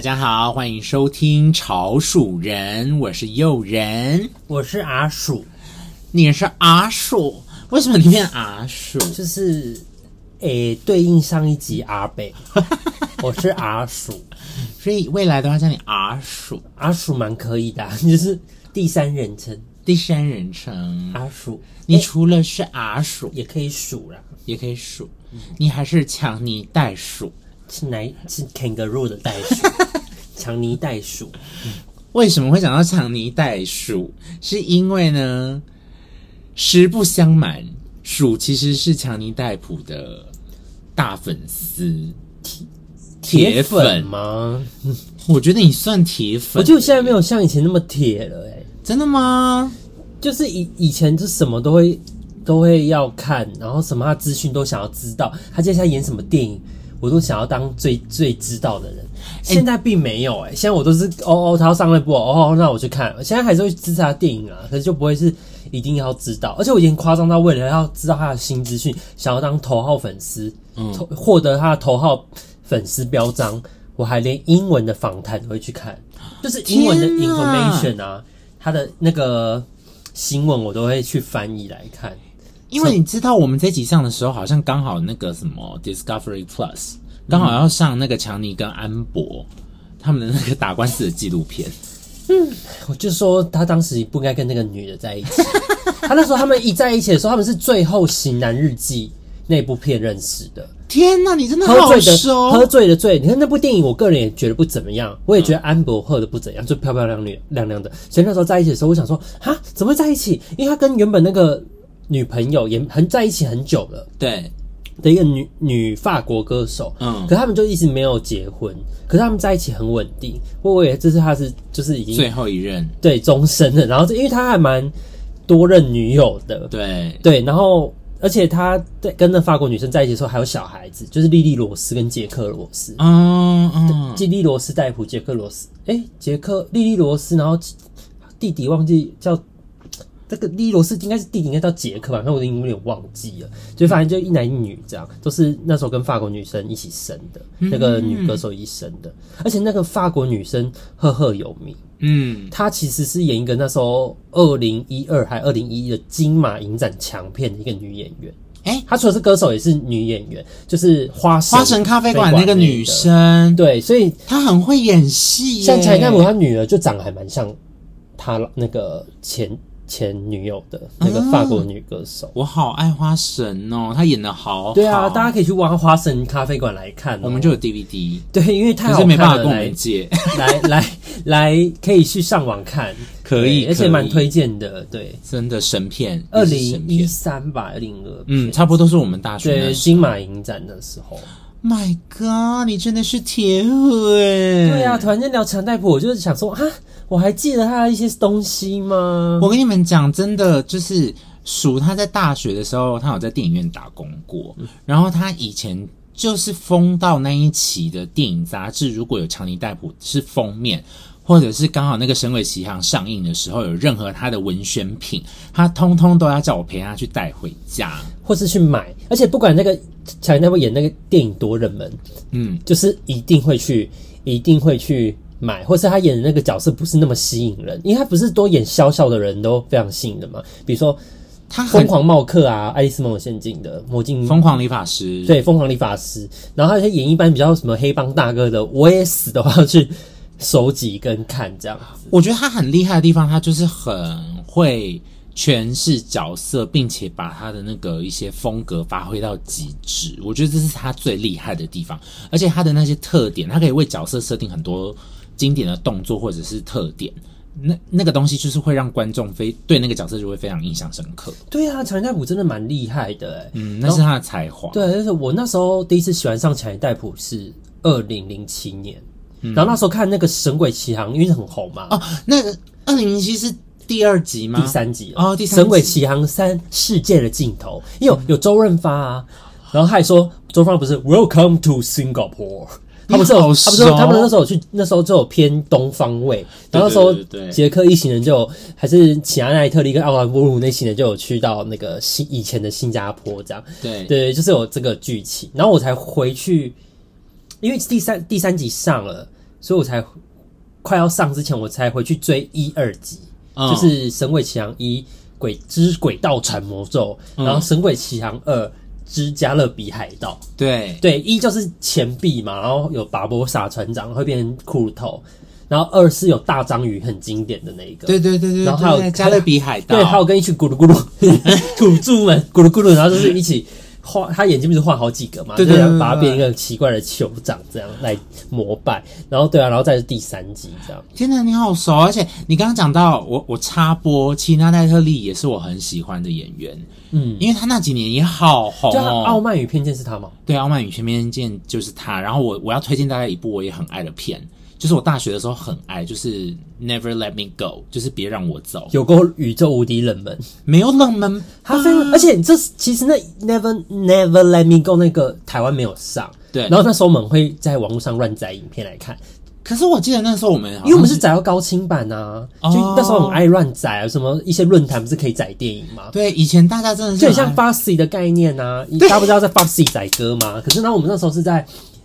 大家好，欢迎收听潮鼠人，我是又人，我是阿鼠，你是阿鼠，为什么你变阿鼠？就是，诶、欸，对应上一集阿北，我是阿鼠，所以未来都要叫你阿鼠，阿鼠蛮可以的，就是第三人称，第三人称。阿鼠，你除了是阿鼠，欸、也可以数啦，也可以数，你还是强尼袋鼠。是哪？是 kangaroo 的袋鼠，强尼袋鼠。为什么会讲到强尼袋鼠？是因为呢，实不相瞒，鼠其实是强尼戴普的大粉丝，铁铁粉吗？我觉得你算铁粉，我觉得现在没有像以前那么铁了、欸，哎，真的吗？就是以以前就什么都会都会要看，然后什么他资讯都想要知道，他接下来演什么电影。我都想要当最最知道的人，现在并没有哎、欸，现在我都是哦哦，他要上那部哦，那我去看。现在还是会支持他电影啊，可是就不会是一定要知道。而且我已经夸张到为了要知道他的新资讯，想要当头号粉丝，嗯，获得他的头号粉丝标章，我还连英文的访谈都会去看，就是英文的 information 啊，他的那个新闻我都会去翻译来看。因为你知道，我们这集上的时候，好像刚好那个什么 Discovery Plus 刚好要上那个强尼跟安博他们的那个打官司的纪录片。嗯，我就说他当时不应该跟那个女的在一起。他那时候他们一在一起的时候，他们是最后《型男日记》那部片认识的。天哪，你真的好喝醉的熟，喝醉的醉。你看那部电影，我个人也觉得不怎么样。我也觉得安博喝的不怎样，就漂漂亮亮亮亮的。所以那时候在一起的时候，我想说啊，怎么会在一起？因为他跟原本那个。女朋友也很在一起很久了，对，的一个女女法国歌手，嗯，可他们就一直没有结婚，可是他们在一起很稳定。我我也这是他是就是已经最后一任，对，终身的。然后因为他还蛮多任女友的，对对，然后而且他在跟那法国女生在一起的时候还有小孩子，就是莉莉罗斯跟杰克罗斯，嗯嗯，莉莉罗斯戴普，杰克罗斯，诶，杰克莉莉罗斯，然后弟弟忘记叫。这个利罗斯应该是弟弟，应该叫杰克吧？反正我已经有点忘记了。就反正就一男一女这样，都是那时候跟法国女生一起生的，那个女歌手一起生的。而且那个法国女生赫赫有名，嗯，她其实是演一个那时候二零一二还二零一一的金马影展强片的一个女演员。诶，她除了是歌手，也是女演员，就是花神花神咖啡馆那个女生。对，所以她很会演戏。像强尼戴普，她女儿就长得还蛮像她那个前。前女友的那个法国女歌手，我好爱花神哦，她演的好好。对啊，大家可以去挖花神咖啡馆来看，我们就有 DVD。对，因为太好看了，可是没办法跟我们借。来来来，可以去上网看，可以，而且蛮推荐的。对，真的神片，二零一三吧，二零二，嗯，差不多都是我们大学对金马影展的时候。My God，你真的是铁粉！对啊，突然间聊强尼戴普，我就是想说啊，我还记得他的一些东西吗？我跟你们讲，真的就是数他在大学的时候，他有在电影院打工过，嗯、然后他以前就是封到那一期的电影杂志，如果有强尼戴普是封面。或者是刚好那个《神鬼奇航》上映的时候，有任何他的文宣品，他通通都要叫我陪他去带回家，或是去买。而且不管那个强尼戴普演那个电影多热门，嗯，就是一定会去，一定会去买。或是他演的那个角色不是那么吸引人，因为他不是多演笑笑的人都非常吸引的嘛。比如说他疯狂冒客啊，《爱丽丝梦游仙境》的魔镜，疯狂理发师，对，疯狂理发师。然后他演一般比较什么黑帮大哥的，我也死的话去。收集跟看这样子，我觉得他很厉害的地方，他就是很会诠释角色，并且把他的那个一些风格发挥到极致。我觉得这是他最厉害的地方，而且他的那些特点，他可以为角色设定很多经典的动作或者是特点，那那个东西就是会让观众非对那个角色就会非常印象深刻。对啊，强尼戴普真的蛮厉害的，诶嗯，那是他的才华。对，就是我那时候第一次喜欢上强尼戴普是二零零七年。然后那时候看那个《神鬼奇航》，因为很红嘛。哦，那个二零零七是第二集吗？第三集哦，第三集《神鬼奇航三：世界的尽头》，因为有有周润发啊。然后他还说，周润发不是 Welcome to Singapore，他们是有，他们说他们那时候去，那时候就有偏东方味。然后那时候杰克一行人就还是奇亚奈特利跟奥兰波鲁那行人就有去到那个新以前的新加坡这样。对对，就是有这个剧情。然后我才回去。因为第三第三集上了，所以我才快要上之前，我才回去追一二集，嗯、就是《神鬼奇航一鬼之轨道传魔咒》，然后《神鬼奇航二之加勒比海盗》。对对，一就是钱币嘛，然后有巴博萨船长会变成骷髅头。然后二是有大章鱼很经典的那一个，对对对对，然后还有加勒比海盗，对，还有跟一群咕噜咕噜 土著们咕噜咕噜，然后就是一起画，他眼睛不是画好几个嘛，对对，对，把它变一个奇怪的酋长这样来膜拜，然后对啊，然后再是第三集这样。天哪，你好熟，而且你刚刚讲到我，我插播，齐娜奈特利也是我很喜欢的演员，嗯，因为他那几年也好红哦。就傲慢与偏见是他吗？对，傲慢与偏见就是他。然后我我要推荐大家一部我也很爱的片。就是我大学的时候很爱，就是 Never Let Me Go，就是别让我走。有够宇宙无敌冷门，没有冷门，它非常，而且这其实那 Never Never Let Me Go 那个台湾没有上，对。然后那时候我们会在网络上乱载影片来看。可是我记得那时候我们，因为我们是载到高清版啊，就那时候很爱乱载啊，什么一些论坛不是可以载电影吗？对，以前大家真的是就很像 Foxy 的概念啊，大家不知道在 Foxy 载歌吗？可是呢，我们那时候是在，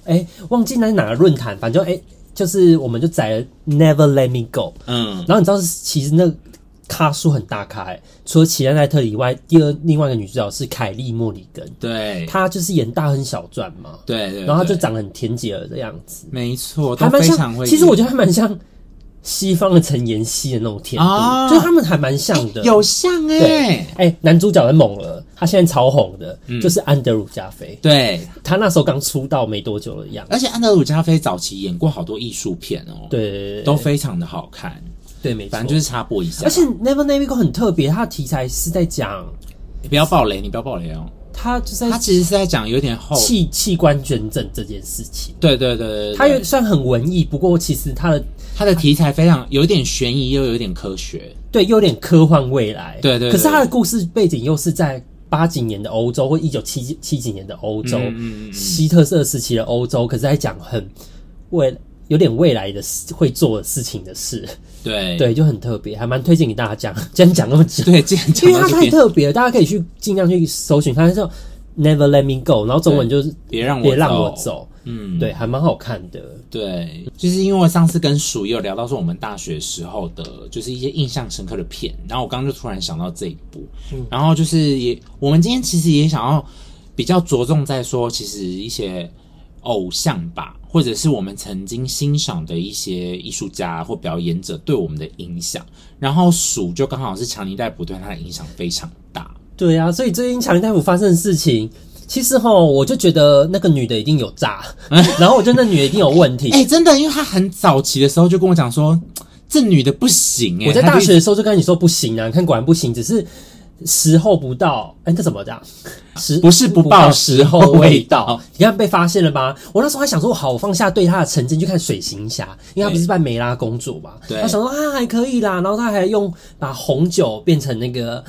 哎、欸，忘记那是哪个论坛，反正哎。欸就是，我们就载了 Never Let Me Go，嗯，然后你知道，其实那咖数很大咖，欸，除了齐安奈特以外，第二另外一个女主角是凯莉莫里根，对，她就是演大亨小传嘛，对，对对，然后她就长得很甜姐儿的样子，没错，她蛮像。其实我觉得她蛮像。西方的陈妍希的那种甜度，哦、就他们还蛮像的，有像哎、哎、欸，男主角很猛了，他现在超红的，嗯、就是安德鲁加菲，对，他那时候刚出道没多久的样子，而且安德鲁加菲早期演过好多艺术片哦，对，都非常的好看，对，没错，反正就是插播一下，而且 Never Me Go 很特别，它的题材是在讲，你不要暴雷，你不要暴雷哦。他就是他其实是在讲有点后器器官捐赠这件事情。对对对对，他有算很文艺，不过其实他的他的题材非常有点悬疑，又有点科学，对，又有点科幻未来。对，对对。可是它的故事背景又是在八几年的欧洲或一九七七几年的欧洲，嗯嗯嗯，希特勒时期的欧洲，可是在讲很未有点未来的事会做的事情的事。对对，就很特别，还蛮推荐给大家讲。既然讲那么久，对，既然讲，因为它太特别了，大家可以去尽量去搜寻它，叫 Never Let Me Go，然后中文就是别让别让我走。嗯，对，还蛮好看的。对，就是因为上次跟鼠也有聊到说我们大学时候的，就是一些印象深刻的片，然后我刚刚就突然想到这一部，嗯，然后就是也，我们今天其实也想要比较着重在说，其实一些偶像吧。或者是我们曾经欣赏的一些艺术家或表演者对我们的影响，然后鼠就刚好是强尼戴普对他的影响非常大。对啊，所以最近强尼戴普发生的事情，其实哈，我就觉得那个女的一定有诈，然后我觉得那女的一定有问题。哎、欸，真的，因为她很早期的时候就跟我讲说，这女的不行、欸。哎，我在大学的时候就跟你说不行啊，你看果然不行，只是。时候不到，哎、欸，这怎么讲？时不是不报，时候未到。你看被发现了吧？我那时候还想说，好，我放下对她的成见，去看水行侠，因为她不是扮梅拉公主嘛。对，她想说啊，还可以啦。然后她还用把红酒变成那个，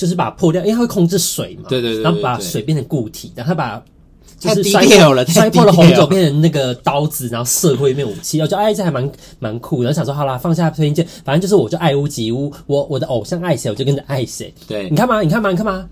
就是把它破掉，因为它会控制水嘛。对对对，然后把水变成固体，然后它把。就是摔破了，摔破了红酒变成那个刀子，然后射过一面武器，然后就哎，这还蛮蛮酷的。然后想说好啦，放下偏见，反正就是我就爱屋及乌，我我的偶像爱谁，我就跟着爱谁。对，你看嘛，你看嘛，你看嘛，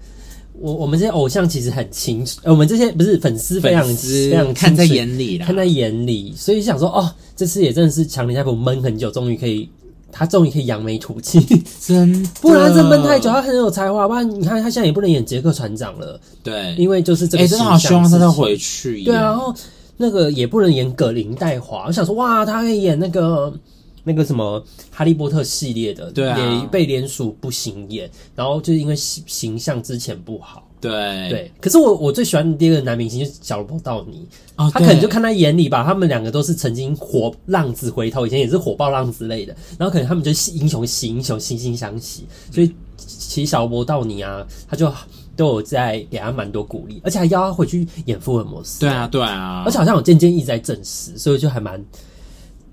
我我们这些偶像其实很清楚，我们这些不是粉丝非常非常看在眼里啦，看在眼里，所以想说哦，这次也真的是强尼戴普闷很久，终于可以。他终于可以扬眉吐气，真，不然这闷太久。他很有才华，不然你看他现在也不能演杰克船长了。对，因为就是这个。哎、欸，真的好希望他再回去。对啊，然后那个也不能演葛林戴华。我想说，哇，他可以演那个那个什么哈利波特系列的，对啊，也被联署不行演，然后就是因为形形象之前不好。对。对，可是我我最喜欢的第二个男明星就是小罗伯道尼，哦，他可能就看他眼里吧，他们两个都是曾经火浪子回头，以前也是火爆浪之类的，然后可能他们就是英雄惜英雄，惺惺相惜，所以其实小罗伯道尼啊，他就都有在给他蛮多鼓励，而且还邀他回去演福尔摩斯。对啊，对啊，而且好像有渐渐一直在证实，所以就还蛮。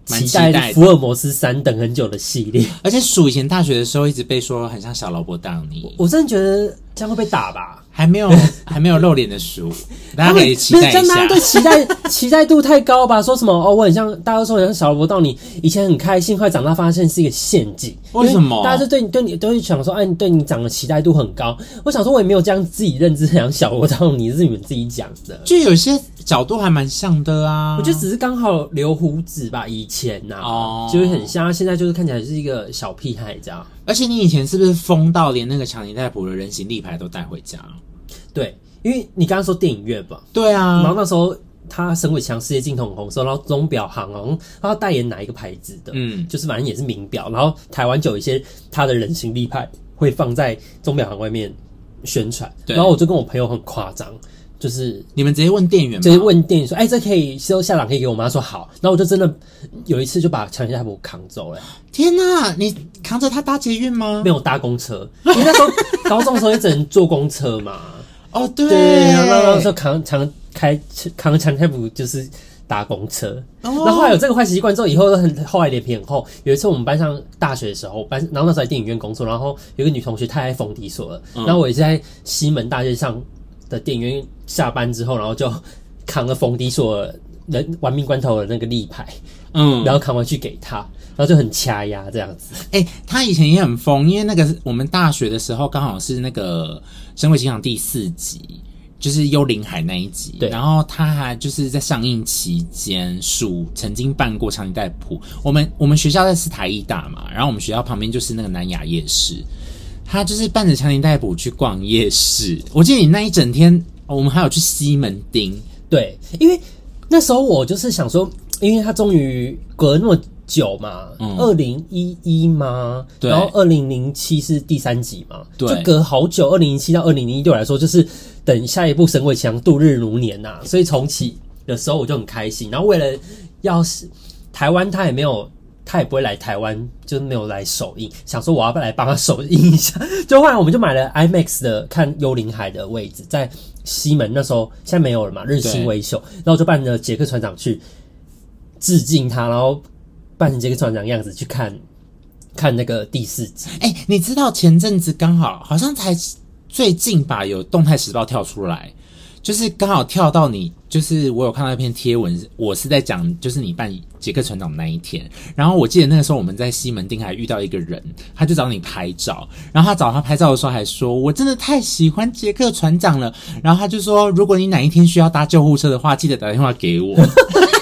期待福尔摩斯三等很久的系列，而且鼠以前大学的时候一直被说很像小劳勃道尼，我真的觉得这样会被打吧？还没有 还没有露脸的鼠，大家可以期待一下。大家对期待 期待度太高吧？说什么哦？我很像，大家都说很像小萝卜到你，以前很开心，后来长大发现是一个陷阱。为什么？大家就对你对你都会想说，哎，你对你长的期待度很高。我想说，我也没有这样自己认知，很像小萝卜到你是你们自己讲的。就有些角度还蛮像的啊。我觉得只是刚好留胡子吧，以前呐、啊，哦，就是很像。现在就是看起来是一个小屁孩这样。而且你以前是不是疯到连那个强尼戴普的人形立牌都带回家？对，因为你刚刚说电影院吧？对啊。然后那时候他沈伟强世界镜头很红，说然后钟表行哦，他代言哪一个牌子的？嗯，就是反正也是名表。然后台湾就有一些他的人形立牌会放在钟表行外面宣传。对。然后我就跟我朋友很夸张。就是你们直接问店员，直接问店员说：“哎、欸，这可以收下档，可以给我吗？”说好。然后我就真的有一次就把强尼戴普扛走了。天哪，你扛着他搭捷运吗？没有搭公车，因为那时候 高中的时候也只能坐公车嘛。哦，对，对，然后那时候扛扛开扛强尼戴普就是搭公车。哦、然后后来有这个坏习惯之后，以后都很后来脸皮很厚。有一次我们班上大学的时候，班然后那时候在电影院工作，然后有个女同学太爱冯迪索了，嗯、然后我也是在西门大街上的电影院下班之后，然后就扛了冯迪所人玩命关头的那个立牌，嗯，然后扛回去给他，然后就很掐压这样子。哎、欸，他以前也很疯，因为那个我们大学的时候刚好是那个《神鬼情场》第四集，就是《幽灵海》那一集。对，然后他还就是在上映期间，属曾经办过强尼戴普。我们我们学校在是台艺大嘛，然后我们学校旁边就是那个南雅夜市。他就是伴着强尼逮捕去逛夜市，我记得你那一整天，我们还有去西门町。对，因为那时候我就是想说，因为他终于隔了那么久嘛，二零一一嘛，然后二零零七是第三集嘛，就隔好久，二零零七到二零零一对我来说就是等下一部《神鬼奇航》度日如年呐、啊，所以重启的时候我就很开心。然后为了要是台湾，他也没有。他也不会来台湾，就没有来首映。想说我要不来帮他首映一下？就后来我们就买了 IMAX 的看《幽灵海》的位置，在西门。那时候现在没有了嘛，日新威秀。然后就扮着杰克船长去致敬他，然后扮成杰克船长样子去看看那个第四集。哎、欸，你知道前阵子刚好好像才最近吧，有动态时报跳出来。就是刚好跳到你，就是我有看到一篇贴文，我是在讲，就是你扮杰克船长的那一天。然后我记得那个时候我们在西门町还遇到一个人，他就找你拍照。然后他找他拍照的时候还说：“我真的太喜欢杰克船长了。”然后他就说：“如果你哪一天需要搭救护车的话，记得打电话给我。”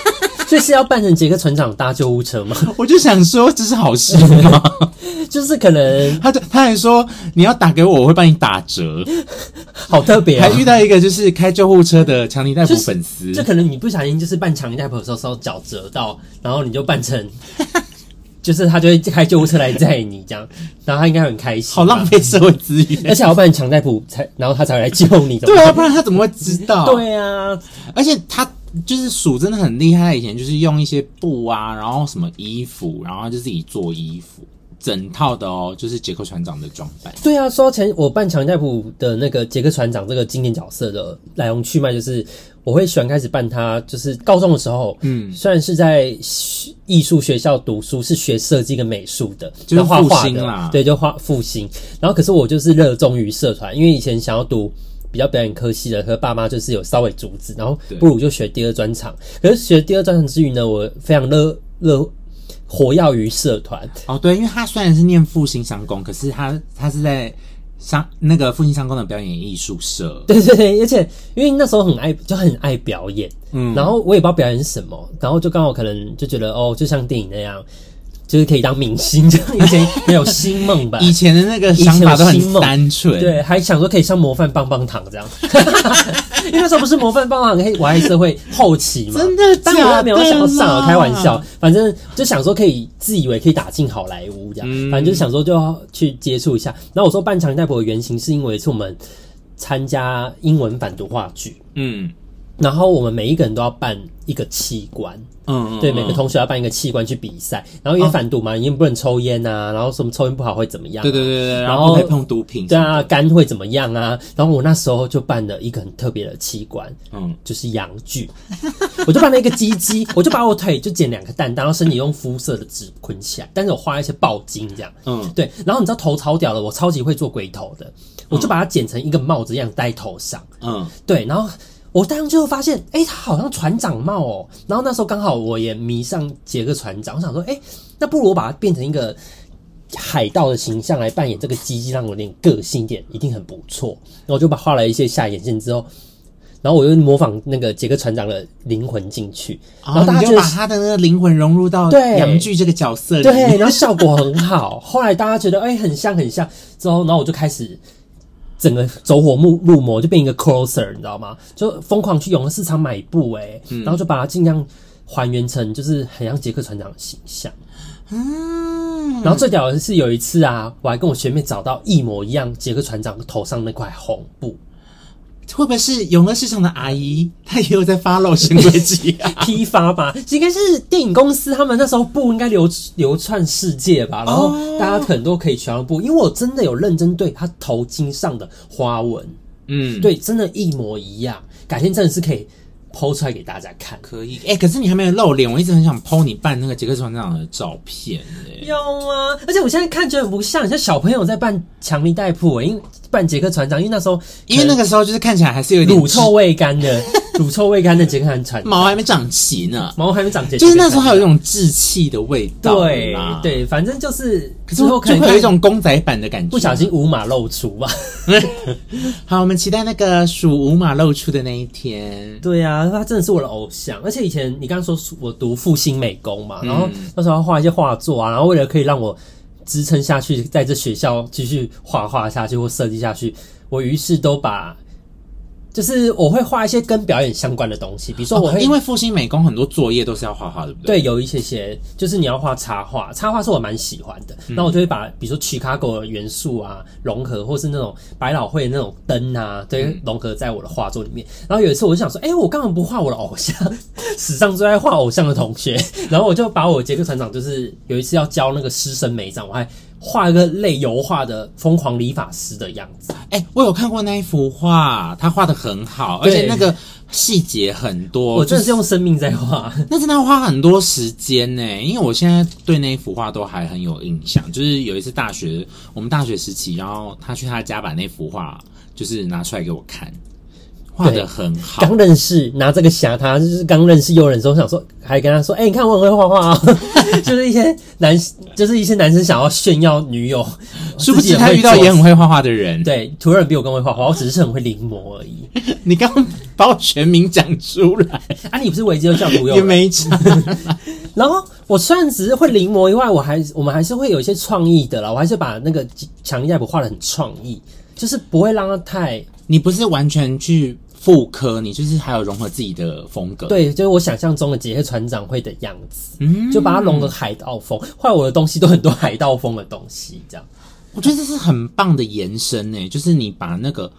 这是要扮成杰克船长搭救护车吗？我 就想说，这是好事吗？就是可能，他就他还说你要打给我，我会帮你打折，好特别、啊。还遇到一个就是开救护车的强尼戴普粉丝，就可能你不小心就是扮强尼戴普的时候，脚折到，然后你就扮成，就是他就会开救护车来载你这样，然后他应该很开心。好浪费社会资源，而且要扮强尼戴普才，然后他才会来救你。对啊，不然他怎么会知道？对啊，而且他。就是鼠真的很厉害，以前就是用一些布啊，然后什么衣服，然后就自己做衣服，整套的哦，就是杰克船长的装扮。对啊，说前我扮强尼戴普的那个杰克船长这个经典角色的来龙去脉，就是我会喜欢开始扮他，就是高中的时候，嗯，虽然是在艺术学校读书，是学设计跟美术的，就是画画的，对，就画复兴。然后可是我就是热衷于社团，因为以前想要读。比较表演科系的，和爸妈就是有稍微阻止，然后不如就学第二专长。对可是学第二专长之余呢，我非常乐乐活跃于社团。哦，对，因为他虽然是念复兴商工，可是他他是在商那个复兴商工的表演艺术社。对对对，而且因为那时候很爱，就很爱表演。嗯，然后我也不知道表演是什么，然后就刚好可能就觉得哦，就像电影那样。就是可以当明星，这样以前没有星梦吧？以前的那个想法都很单纯，对，还想说可以上模范棒棒糖这样。因为那时候不是模范棒棒糖可以玩黑社会后期嘛？真的？但我没有想要上，开玩笑，反正就想说可以自以为可以打进好莱坞这样，嗯、反正就是想说就要去接触一下。然后我说半强尼戴普的原型是因为是我们参加英文反毒话剧，嗯。然后我们每一个人都要扮一个器官，嗯，嗯，对，每个同学要扮一个器官去比赛。然后因为反毒嘛，因为不能抽烟啊，然后什么抽烟不好会怎么样？对对对对，然后会碰毒品，对啊，肝会怎么样啊？然后我那时候就扮了一个很特别的器官，嗯，就是阳具，我就扮了一个鸡鸡，我就把我腿就剪两个蛋，然后身体用肤色的纸捆起来，但是我画一些爆筋这样，嗯，对。然后你知道头超屌的，我超级会做鬼头的，我就把它剪成一个帽子一样戴头上，嗯，对，然后。我当时就发现，哎、欸，他好像船长帽哦。然后那时候刚好我也迷上杰克船长，我想说，哎、欸，那不如我把它变成一个海盗的形象来扮演这个机器，让我有点个性一点，一定很不错。然后我就把画了一些下眼线之后，然后我又模仿那个杰克船长的灵魂进去，哦、然后大家就把他的那个灵魂融入到阳具这个角色里，对，然后效果很好。后来大家觉得哎、欸，很像很像，之后然后我就开始整个走火入入魔，就变一个 closer，你知道吗？就疯狂去永和市场买布、欸，哎、嗯，然后就把它尽量还原成就是很像杰克船长的形象。嗯，然后最屌的是有一次啊，我还跟我学妹找到一模一样杰克船长头上那块红布，会不会是永乐市场的阿姨？她也有在 follow 神鬼奇啊？批发吧，应该是电影公司他们那时候布应该流流窜世界吧，然后大家可能都可以全部布，因为我真的有认真对他头巾上的花纹，嗯，对，真的，一模一样。改天真的是可以。剖出来给大家看，可以。哎、欸，可是你还没有露脸，我一直很想剖你扮那个杰克船长的照片。哎，有吗？而且我现在看觉得很不像，像小朋友在扮强尼戴普，因为扮杰克船长，因为那时候，因为那个时候就是看起来还是有点乳臭未干的。乳臭未干的杰克船长，毛还没长齐呢，毛还没长齐，就是那时候还有一种稚气的味道。对对，反正就是，可是可能有一种公仔版的感觉，不小心五马露出吧。好，我们期待那个属五马露出的那一天。对啊，他真的是我的偶像，而且以前你刚刚说我读复兴美工嘛，然后那时候要画一些画作啊，然后为了可以让我支撑下去，在这学校继续画画下去或设计下去，我于是都把。就是我会画一些跟表演相关的东西，比如说我会、哦、因为复兴美工很多作业都是要画画，对不对？对，有一些些，就是你要画插画，插画是我蛮喜欢的。那、嗯、我就会把比如说 Chicago 的元素啊融合，或是那种百老汇的那种灯啊，对，融合在我的画作里面。然后有一次我就想说，哎、欸，我干嘛不画我的偶像？史上最爱画偶像的同学，然后我就把我杰克船长，就是有一次要教那个师生美长，我还。画一个类油画的疯狂理发师的样子，哎、欸，我有看过那一幅画，他画的很好，而且那个细节很多。我真的是用生命在画，那真的要花很多时间呢。因为我现在对那一幅画都还很有印象，就是有一次大学，我们大学时期，然后他去他家把那幅画就是拿出来给我看。画的很好，刚认识拿这个吓他，就是刚认识有人的时候想说，还跟他说，哎、欸，你看我很会画画啊，就是一些男，就是一些男生想要炫耀女友，殊不知他遇到也很会画画的人，对，图尔比我更会画画，我只是很会临摹而已。你刚刚把我全名讲出来啊？你不是维基教图友也没讲。然后我虽然只是会临摹以外，我还我们还是会有一些创意的啦，我还是把那个强尼戴普画的很创意，就是不会让他太。你不是完全去复刻，你就是还有融合自己的风格。对，就是我想象中的杰克船长会的样子，嗯，就把它融合海盗风。后来我的东西都很多海盗风的东西，这样。我觉得这是很棒的延伸诶，就是你把那个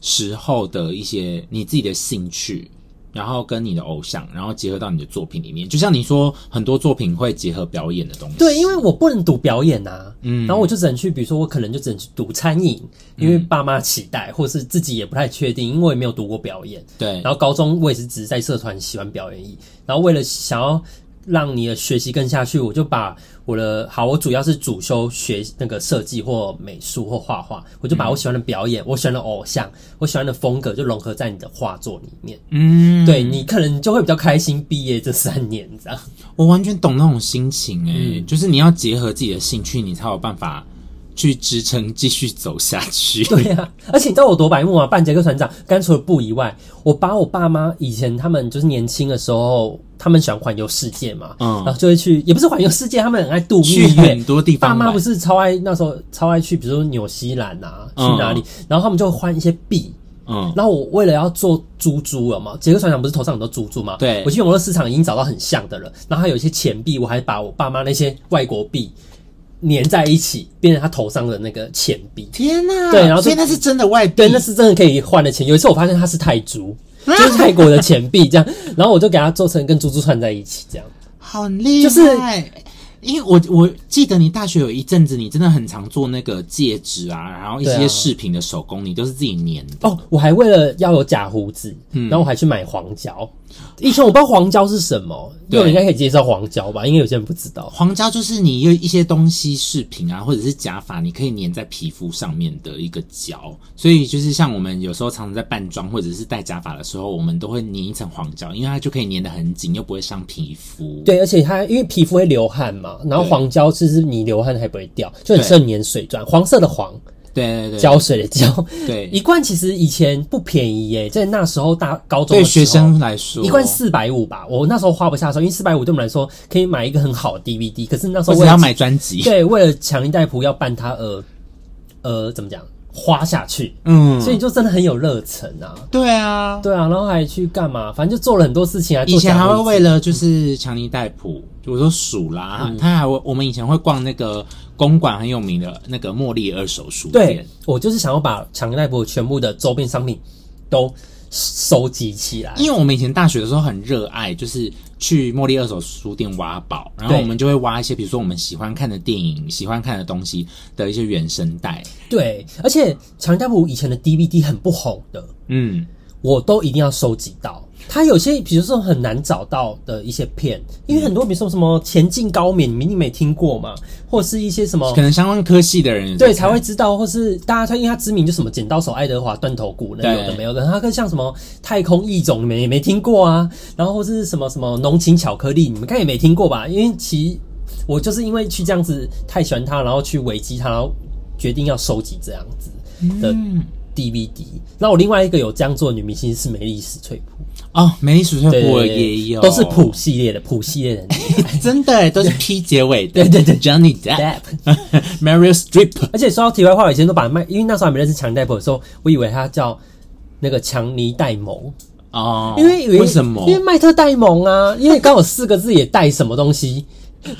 时候的一些你自己的兴趣。然后跟你的偶像，然后结合到你的作品里面，就像你说，很多作品会结合表演的东西。对，因为我不能读表演啊，嗯，然后我就只能去，比如说我可能就只能去读餐饮，因为爸妈期待，或是自己也不太确定，因为我也没有读过表演。对，然后高中我也是只是在社团喜欢表演，然后为了想要。让你的学习更下去，我就把我的好，我主要是主修学那个设计或美术或画画，我就把我喜欢的表演，嗯、我喜欢的偶像，我喜欢的风格就融合在你的画作里面。嗯，对，你可能就会比较开心。毕业这三年，这样我完全懂那种心情诶、欸嗯，就是你要结合自己的兴趣，你才有办法。去支撑继续走下去。对呀、啊，而且你知道我多白目啊！扮杰克船长，刚除了布以外，我把我爸妈以前他们就是年轻的时候，他们喜欢环游世界嘛，嗯，然后就会去，也不是环游世界，他们很爱度蜜月，去很多地方。爸妈不是超爱那时候超爱去，比如说纽西兰啊，去哪里、嗯，然后他们就会换一些币，嗯，然后我为了要做珠珠了嘛，杰克船长不是头上很多珠珠嘛，对，我去永乐市场已经找到很像的了，然后还有一些钱币，我还把我爸妈那些外国币。粘在一起，变成他头上的那个钱币。天哪！对，然后所以那是真的外币，对，那是真的可以换的钱。有一次我发现它是泰铢，就是泰国的钱币，这样，然后我就给它做成跟珠珠串在一起，这样，好厉害。就是因为我我记得你大学有一阵子，你真的很常做那个戒指啊，然后一些饰品的手工，你都是自己粘的。哦，我还为了要有假胡子，嗯，然后我还去买黄胶。以前我不知道黄胶是什么，对，应该可以介绍黄胶吧？因为有些人不知道，黄胶就是你有一些东西饰品啊，或者是假发，你可以粘在皮肤上面的一个胶。所以就是像我们有时候常常在扮妆或者是戴假发的时候，我们都会粘一层黄胶，因为它就可以粘得很紧，又不会伤皮肤。对，而且它因为皮肤会流汗嘛，然后黄胶其实你流汗还不会掉，就很适合粘水钻。黄色的黄，对对对，浇水的浇，对，一罐其实以前不便宜耶，在那时候大高中对学生来说，一罐四百五吧。我那时候花不下手，因为四百五对我们来说可以买一个很好的 DVD，可是那时候我要买专辑，对，为了抢一代谱要办他呃呃怎么讲？花下去，嗯，所以就真的很有热忱啊。对啊，对啊，然后还去干嘛？反正就做了很多事情啊。以前还会为了就是强尼戴普，我说数啦，嗯、他还会我们以前会逛那个公馆很有名的那个茉莉二手书店。对，我就是想要把强尼戴普全部的周边商品都收集起来，因为我们以前大学的时候很热爱，就是。去茉莉二手书店挖宝，然后我们就会挖一些，比如说我们喜欢看的电影、喜欢看的东西的一些原声带。对，而且强尼戴普以前的 DVD 很不红的，嗯，我都一定要收集到。他有些，比如说很难找到的一些片，因为很多，比如说什么前进高棉，你们一定没听过嘛，或是一些什么，可能相关科系的人对才会知道，或是大家他因为他知名，就什么剪刀手爱德华断头谷那有的没有的，他跟像什么太空异种，你们也没听过啊，然后或是什么什么浓情巧克力，你们看也没听过吧？因为其我就是因为去这样子太喜欢他，然后去维基他，然后决定要收集这样子的 DVD。那、嗯、我另外一个有这样做的女明星是梅丽史翠普。哦，美丽史翠普也有，都是普系列的，普系列的，真的都是 P 结尾的。对对对，Johnny Depp，Meryl Streep。而且说到题外话，以前都把麦，因为那时候还没认识强尼戴普的时候，我以为他叫那个强尼戴蒙。哦，因为以为为什么？因为麦特戴蒙啊，因为刚好四个字也带什么东西，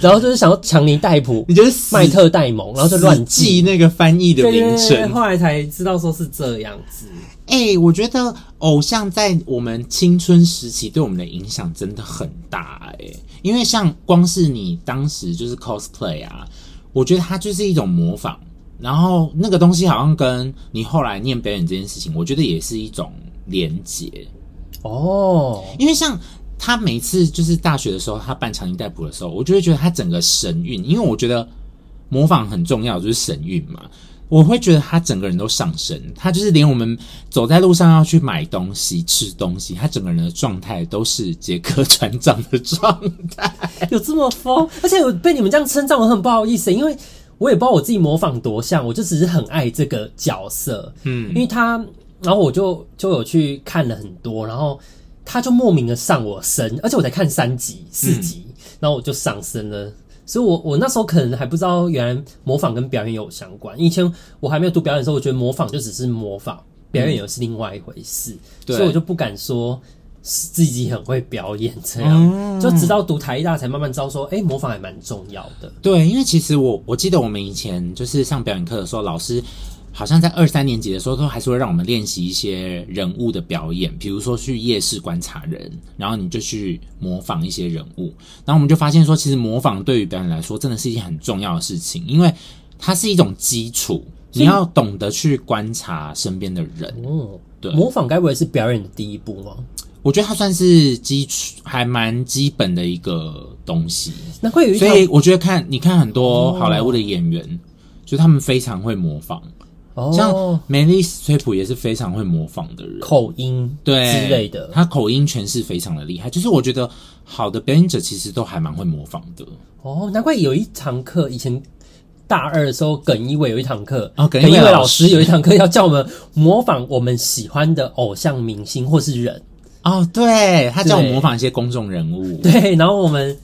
然后就是想要强尼戴普，你觉得麦特戴蒙，然后就乱记那个翻译的名称，后来才知道说是这样子。哎、欸，我觉得偶像在我们青春时期对我们的影响真的很大哎、欸，因为像光是你当时就是 cosplay 啊，我觉得它就是一种模仿，然后那个东西好像跟你后来念表演这件事情，我觉得也是一种连结哦。因为像他每次就是大学的时候，他办长音代普的时候，我就会觉得他整个神韵，因为我觉得模仿很重要，就是神韵嘛。我会觉得他整个人都上升，他就是连我们走在路上要去买东西、吃东西，他整个人的状态都是杰克船长的状态，有这么疯？而且我被你们这样称赞，我很不好意思，因为我也不知道我自己模仿多像，我就只是很爱这个角色，嗯，因为他，然后我就就有去看了很多，然后他就莫名的上我身，而且我才看三集、四集，嗯、然后我就上身了。所以我，我我那时候可能还不知道，原来模仿跟表演有相关。以前我还没有读表演的时候，我觉得模仿就只是模仿，表演又是另外一回事。嗯、所以我就不敢说自己很会表演这样。嗯、就直到读台艺大，才慢慢知道说，哎、欸，模仿还蛮重要的。对，因为其实我我记得我们以前就是上表演课的时候，老师。好像在二三年级的时候，都还是会让我们练习一些人物的表演，比如说去夜市观察人，然后你就去模仿一些人物。然后我们就发现说，其实模仿对于表演来说，真的是一件很重要的事情，因为它是一种基础，你要懂得去观察身边的人。哦，对，模仿该不会是表演的第一步吗？我觉得它算是基础，还蛮基本的一个东西。那会有一，所以我觉得看你看很多好莱坞的演员，哦、就他们非常会模仿。像梅丽斯翠普也是非常会模仿的人，口音对之类的，他口音诠释非常的厉害。就是我觉得好的表演者其实都还蛮会模仿的。哦，难怪有一堂课，以前大二的时候，耿一伟有一堂课，哦，耿一伟 老师有一堂课要叫我们模仿我们喜欢的偶像明星或是人。哦，对，他叫我模仿一些公众人物。对，然后我们。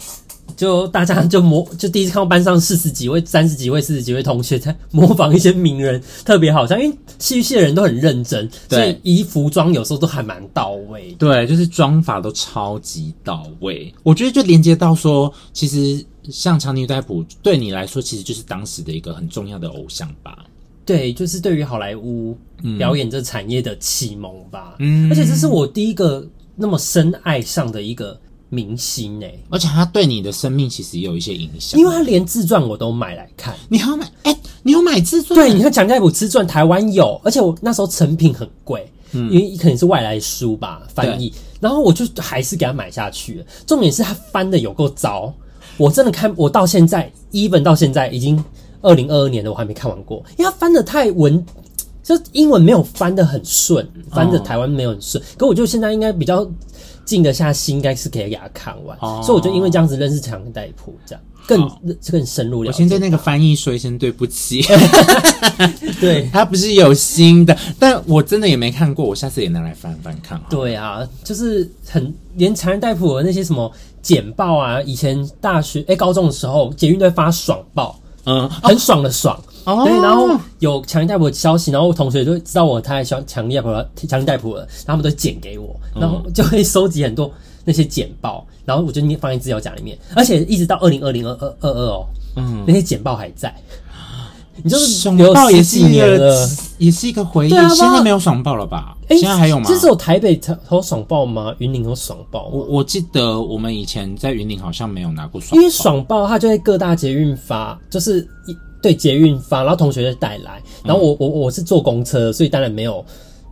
就大家就模 就第一次看到班上四十几位、三十几位、四十几位同学在模仿一些名人，特别好像，因为戏剧系的人都很认真，所以衣服装有时候都还蛮到位。对，就是妆法都超级到位。我觉得就连接到说，其实像长尼戴普对你来说，其实就是当时的一个很重要的偶像吧？对，就是对于好莱坞表演这产业的启蒙吧。嗯，而且这是我第一个那么深爱上的一个。明星哎、欸，而且他对你的生命其实也有一些影响，因为他连自传我都买来看。你还要买？哎、欸，你有买自传？对，你看强尼戴普自传，台湾有，而且我那时候成品很贵，嗯，因为可能是外来书吧，翻译，对然后我就还是给他买下去了。重点是他翻的有够糟，我真的看，我到现在，even 到现在已经二零二二年了，我还没看完过，因为他翻的太文，就英文没有翻的很顺，翻的台湾没有很顺，哦、可我就现在应该比较。静得下心，应该是可以给他看完，哦、所以我就因为这样子认识强尼戴普，这样。更更深入了解。我先对那个翻译说一声对不起。对，他不是有心的，但我真的也没看过，我下次也拿来翻翻看。对啊，就是很连强尼戴普的那些什么简报啊，以前大学哎、欸、高中的时候，捷运都会发爽报，嗯，很爽的爽。哦、对，然后有强尼戴普的消息，然后我同学就知道我太喜欢强尼戴普了，强尼戴普了，然后他们都剪给我，然后就会收集很多那些简报，然后我就放在资料夹里面，而且一直到二零二零二二二二哦，嗯，那些简报还在。你就是爽报也是一个，也是一个回忆。啊、现在没有爽报了吧？欸、现在还有吗？这是有台北才有爽报吗？云林有爽报？我我记得我们以前在云林好像没有拿过爽报。因为爽报它就在各大捷运发，就是一对捷运发，然后同学就带来。然后我、嗯、我我是坐公车，所以当然没有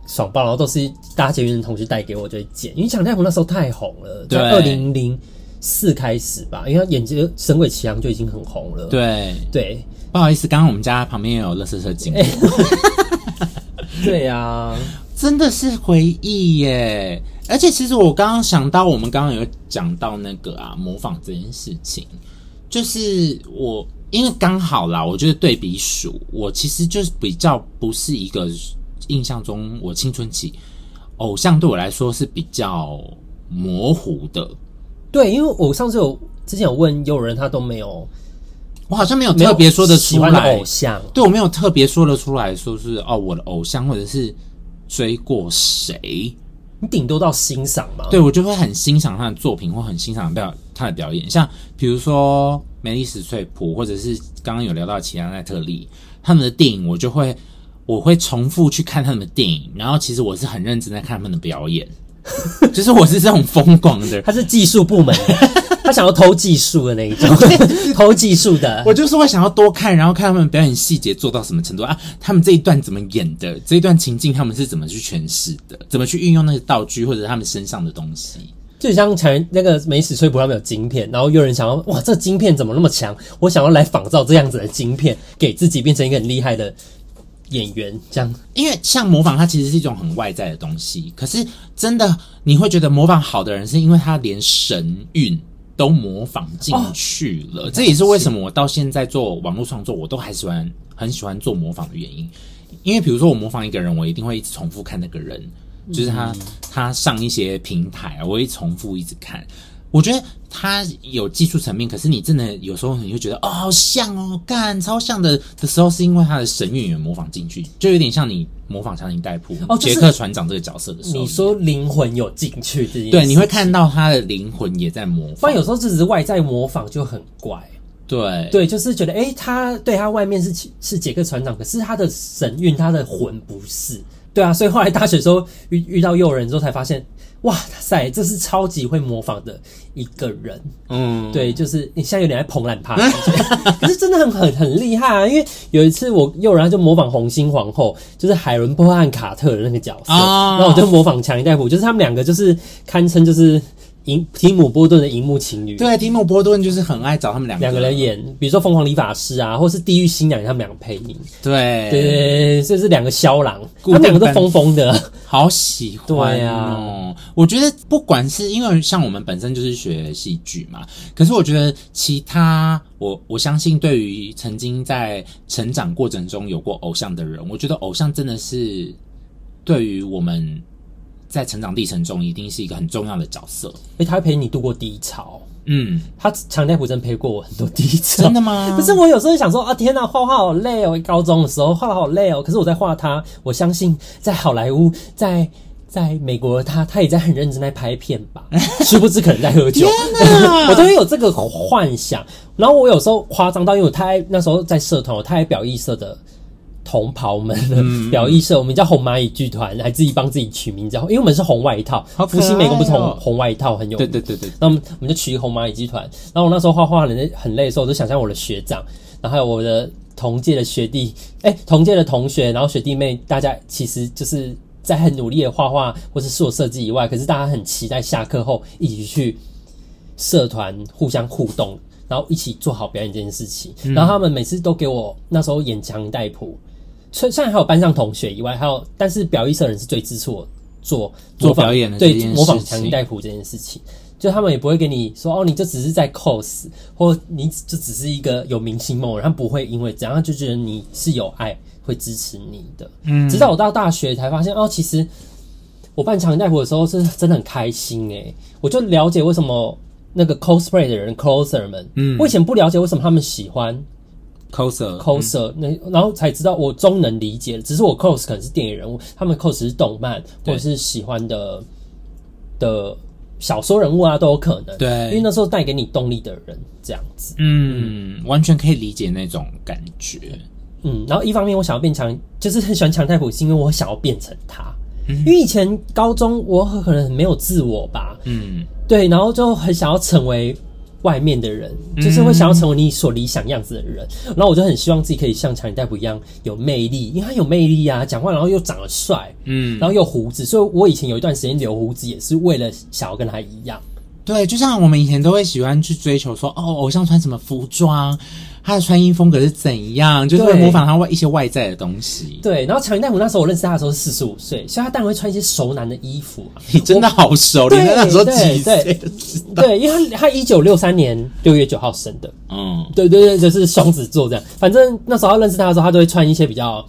爽爆，然后都是搭捷运的同学带给我，就会剪。因为强尼戴普那时候太红了，在二零零四开始吧，因为他演这个《神鬼奇航》就已经很红了。对对。不好意思，刚刚我们家旁边也有垃圾车经过。对呀、啊，真的是回忆耶！而且其实我刚刚想到，我们刚刚有讲到那个啊，模仿这件事情，就是我因为刚好啦，我觉得对比数，我其实就是比较不是一个印象中我青春期偶像对我来说是比较模糊的。对，因为我上次有之前有问有人，他都没有。我好像没有特别说的出来，喜欢的偶像，对，我没有特别说的出来说是哦，我的偶像或者是追过谁，你顶多到欣赏嘛。对，我就会很欣赏他的作品，或很欣赏表他的表演，像比如说梅丽史翠普，或者是刚刚有聊到奇拉奈特利他们的电影，我就会我会重复去看他们的电影，然后其实我是很认真在看他们的表演，就是我是这种疯狂的，他是技术部门。他想要偷技术的那一种，偷技术的。我就是会想要多看，然后看他们表演细节做到什么程度啊？他们这一段怎么演的？这一段情境他们是怎么去诠释的？怎么去运用那些道具或者他们身上的东西？就像前那个梅史翠普他们有晶片，然后有人想要哇，这个晶片怎么那么强？我想要来仿造这样子的晶片，给自己变成一个很厉害的演员。这样，因为像模仿，它其实是一种很外在的东西。可是真的，你会觉得模仿好的人，是因为他连神韵。都模仿进去了，哦，这也是为什么我到现在做网络创作，我都还喜欢很喜欢做模仿的原因。因为比如说我模仿一个人，我一定会一直重复看那个人，就是他他上一些平台，我会重复一直看。我觉得他有技术层面，可是你真的有时候你会觉得哦，好像哦，干超像的的时候，是因为他的神韵也模仿进去，就有点像你模仿强尼戴普、杰、就是、克船长这个角色的时候，你说灵魂有进去这件，对，你会看到他的灵魂也在模仿。不然有时候只是外在模仿就很怪。对对，就是觉得哎，他对他外面是是杰克船长，可是他的神韵、他的魂不是。对啊，所以后来大学的时候遇遇到诱人之后，才发现。哇塞，这是超级会模仿的一个人，嗯，对，就是你现在有点在捧烂他，可是真的很很很厉害啊！因为有一次我幼儿他就模仿红心皇后，就是海伦波汉卡特的那个角色，然后我就模仿强尼戴普，就是他们两个就是堪称就是。提姆波顿的荧幕情侣，对，提姆波顿就是很爱找他们两个两个人演，比如说《疯狂理发师》啊，或是《地狱新娘》，他们两个配音。对对对，这是两个肖郎，他们两个都疯疯的，好喜欢哦。对啊，我觉得不管是因为像我们本身就是学戏剧嘛，可是我觉得其他，我我相信对于曾经在成长过程中有过偶像的人，我觉得偶像真的是对于我们。在成长历程中，一定是一个很重要的角色。哎、欸，他会陪你度过低潮。嗯，他强尼戴普真陪过我很多低潮。真的吗？可是我有时候想说啊，天哪，画画好累哦！高中的时候画好累哦。可是我在画他，我相信在好莱坞，在在美国他，他他也在很认真在拍片吧。殊不知可能在喝酒。天哪我都会有这个幻想。然后我有时候夸张到，因为我太那时候在社团，我太爱表意社的。同袍们的表艺社，我们叫红蚂蚁剧团，还自己帮自己取名叫，因为我们是红外套，福星美工不是红红外套很有名，对对对对。那我们我们就取一红蚂蚁剧团。然后我那时候画画很累很累的时候，我就想象我的学长，然后还有我的同届的学弟，哎、欸，同届的同学，然后学弟妹，大家其实就是在很努力的画画或是做设计以外，可是大家很期待下课后一起去社团互相互动，然后一起做好表演这件事情。嗯、然后他们每次都给我那时候演强尼戴普。虽虽然还有班上同学以外，还有，但是表意社人是最支持我做做表演的，对模仿强尼戴普这件事情。就他们也不会给你说哦，你就只是在 cos，或你就只是一个有明星梦，他不会因为这样就觉得你是有爱，会支持你的。嗯，直到我到大学才发现哦，其实我扮强尼戴普的时候是真的很开心诶，我就了解为什么那个 cosplay 的人 coser 们，嗯，我以前不了解为什么他们喜欢 coser coser，那然后才知道我终能理解，只是我 cos 可能是电影人物，他们 cos 是动漫或者是喜欢的的。小说人物啊都有可能，对，因为那时候带给你动力的人这样子，嗯，完全可以理解那种感觉，嗯，然后一方面我想要变强，就是很喜欢强太普，是因为我想要变成他，嗯，因为以前高中我可能很没有自我吧，嗯，对，然后就很想要成为。外面的人就是会想要成为你所理想样子的人，嗯、然后我就很希望自己可以像强尼戴普一样有魅力，因为他有魅力啊，讲话然后又长得帅，嗯，然后又胡子，所以我以前有一段时间留胡子也是为了想要跟他一样。对，就像我们以前都会喜欢去追求说，哦，偶像穿什么服装。他的穿衣风格是怎样？就是会模仿他外一些外在的东西。对，然后强尼戴普那时候我认识他的时候是四十五岁，所以他当然会穿一些熟男的衣服啊。你真的好熟，你那时候几岁？对，因为他他一九六三年六月九号生的。嗯，对对对，就是双子座这样。反正那时候认识他的时候，他都会穿一些比较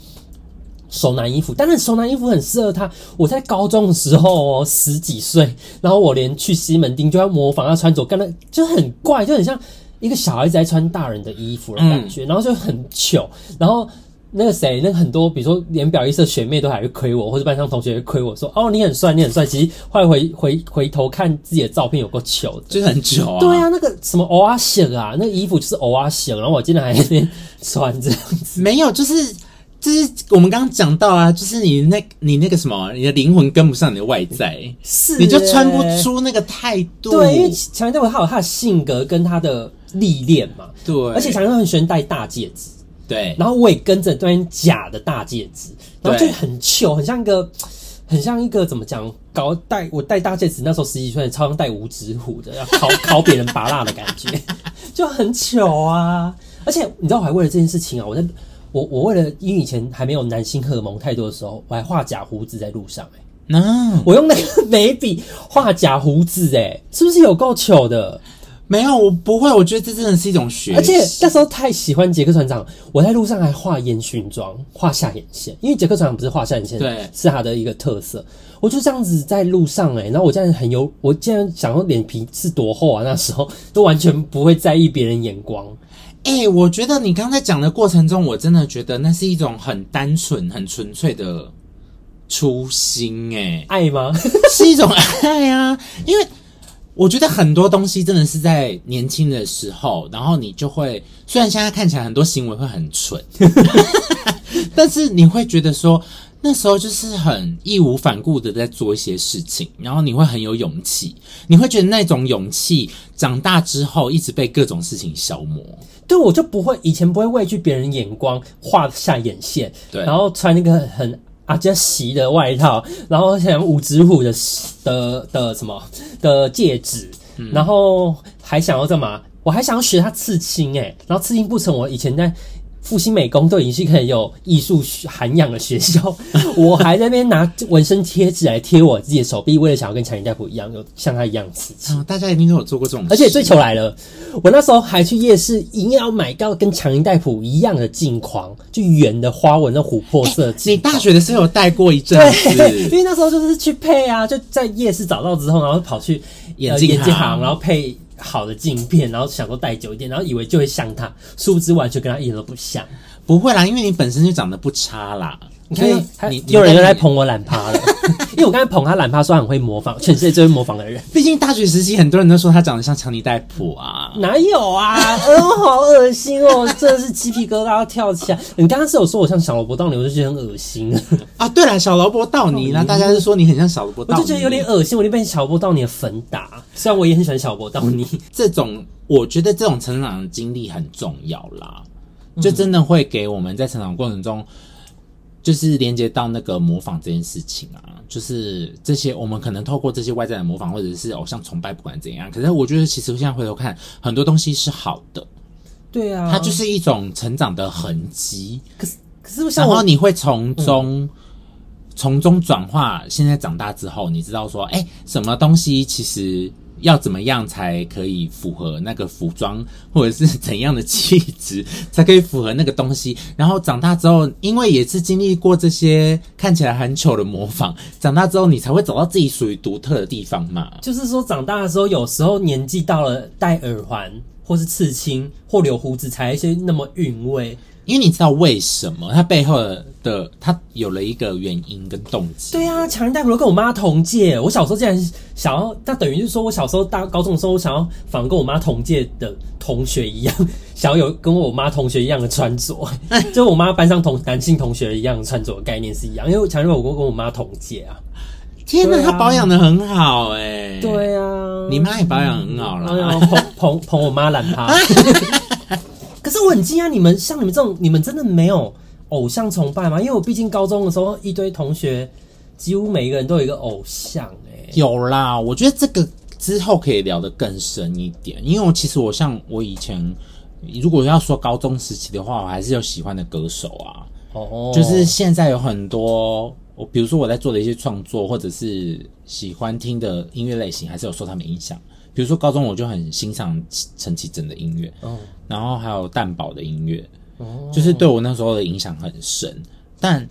熟男衣服。但是熟男衣服很适合他。我在高中的时候哦，十几岁，然后我连去西门町就要模仿他穿着，跟他就很怪，就很像。一个小孩子在穿大人的衣服的感觉，嗯、然后就很糗。然后那个谁，那个很多，比如说连表一社学妹都还会亏我，或者班上同学会亏我说：“哦，你很帅，你很帅。”其实后来回回回头看自己的照片，有够糗的，就是很糗啊。对啊，那个什么欧阿型啊，那个衣服就是欧阿型，然后我竟然还在那边穿这样子。没有，就是就是我们刚刚讲到啊，就是你那，你那个什么，你的灵魂跟不上你的外在，是、欸、你就穿不出那个态度。对，因为强尼戴普他有他的性格跟他的。历练嘛，对，而且常常很喜欢戴大戒指，对，然后我也跟着戴假的大戒指，然后就很糗，很像一个，很像一个怎么讲？搞戴我戴大戒指，那时候十几岁，超像戴五指虎的，要考 考别人拔蜡的感觉，就很糗啊！而且你知道，我还为了这件事情啊，我在我我为了因为以前还没有男性荷尔蒙太多的时候，我还画假胡子在路上、欸，哎，那我用那个眉笔画假胡子、欸，哎，是不是有够糗的？没有，我不会。我觉得这真的是一种学习。而且那时候太喜欢杰克船长，我在路上还画烟熏妆，画下眼线。因为杰克船长不是画下眼线，对，是他的一个特色。我就这样子在路上、欸，诶然后我现在很有，我竟然想说脸皮是多厚啊？那时候都完全不会在意别人眼光。哎、欸，我觉得你刚才讲的过程中，我真的觉得那是一种很单纯、很纯粹的初心、欸。哎，爱吗？是一种爱啊，因为。我觉得很多东西真的是在年轻的时候，然后你就会，虽然现在看起来很多行为会很蠢，但是你会觉得说那时候就是很义无反顾的在做一些事情，然后你会很有勇气，你会觉得那种勇气长大之后一直被各种事情消磨。对，我就不会以前不会畏惧别人眼光，画下眼线，对，然后穿那个很。啊，就洗的外套，然后像五指虎的的的什么的戒指，嗯、然后还想要干嘛？我还想要学他刺青诶，然后刺青不成，我以前在。复兴美工都已经是可以有艺术涵养的学校，我还在那边拿纹身贴纸来贴我自己的手臂，为了想要跟强尼戴普一样，有像他一样刺激。哦，大家一定都有做过这种事，而且追求来了，我那时候还去夜市，一定要买到跟强尼戴普一样的镜框，就圆的花纹的琥珀色。你大学的时候有戴过一阵子？对，因为那时候就是去配啊，就在夜市找到之后，然后跑去眼镜行，行，然后配。好的镜片，然后想说戴久一点，然后以为就会像他，殊不知完全跟他一点都不像。不会啦，因为你本身就长得不差啦。你看，你有人又在捧我懒趴了，因为我刚才捧他懒趴，说他很会模仿，全世界最会模仿的人。毕竟大学时期很多人都说他长得像强尼戴普啊，哪有啊？嗯，好恶心哦，真的是鸡皮疙瘩要跳起来。你刚刚是有说我像小萝卜道尼，我就觉得很恶心啊。对了，小萝卜道尼啦，大家是说你很像小萝卜道尼，我就觉得有点恶心，我就被小萝卜道尼的粉打。虽然我也很喜欢小萝卜道尼，这种我觉得这种成长的经历很重要啦，就真的会给我们在成长过程中。就是连接到那个模仿这件事情啊，就是这些我们可能透过这些外在的模仿，或者是偶像崇拜，不管怎样。可是我觉得，其实现在回头看，很多东西是好的。对啊，它就是一种成长的痕迹。可是，可是，然后你会从中从、嗯、中转化。现在长大之后，你知道说，哎、欸，什么东西其实要怎么样才可以符合那个服装，或者是怎样的气质才可以符合那个东西。然后长大之后，因为也是经历过这些看起来很丑的模仿，长大之后你才会找到自己属于独特的地方嘛。就是说，长大的时候，有时候年纪到了，戴耳环或是刺青或留胡子，才一些那么韵味。因为你知道为什么它背后的它有了一个原因跟动机。对啊，强人戴普都跟我妈同届。我小时候竟然想要，那等于就是说我小时候大高中的时候，我想要仿跟我妈同届的同学一样，想要有跟我妈同学一样的穿着，就我妈班上同男性同学一样的穿着的概念是一样。因为强人戴普跟跟我妈同届啊。天哪，她、啊、保养的很好哎、欸。对啊，你妈也保养很好啦，嗯、捧捧捧我妈懒趴。可是我很惊讶，你们像你们这种，你们真的没有偶像崇拜吗？因为我毕竟高中的时候，一堆同学几乎每一个人都有一个偶像、欸。哎，有啦，我觉得这个之后可以聊得更深一点。因为我其实我像我以前，如果要说高中时期的话，我还是有喜欢的歌手啊。哦，就是现在有很多，我比如说我在做的一些创作，或者是喜欢听的音乐类型，还是有受他们影响。比如说高中我就很欣赏陈绮贞的音乐，哦，然后还有蛋堡的音乐，哦，就是对我那时候的影响很深。但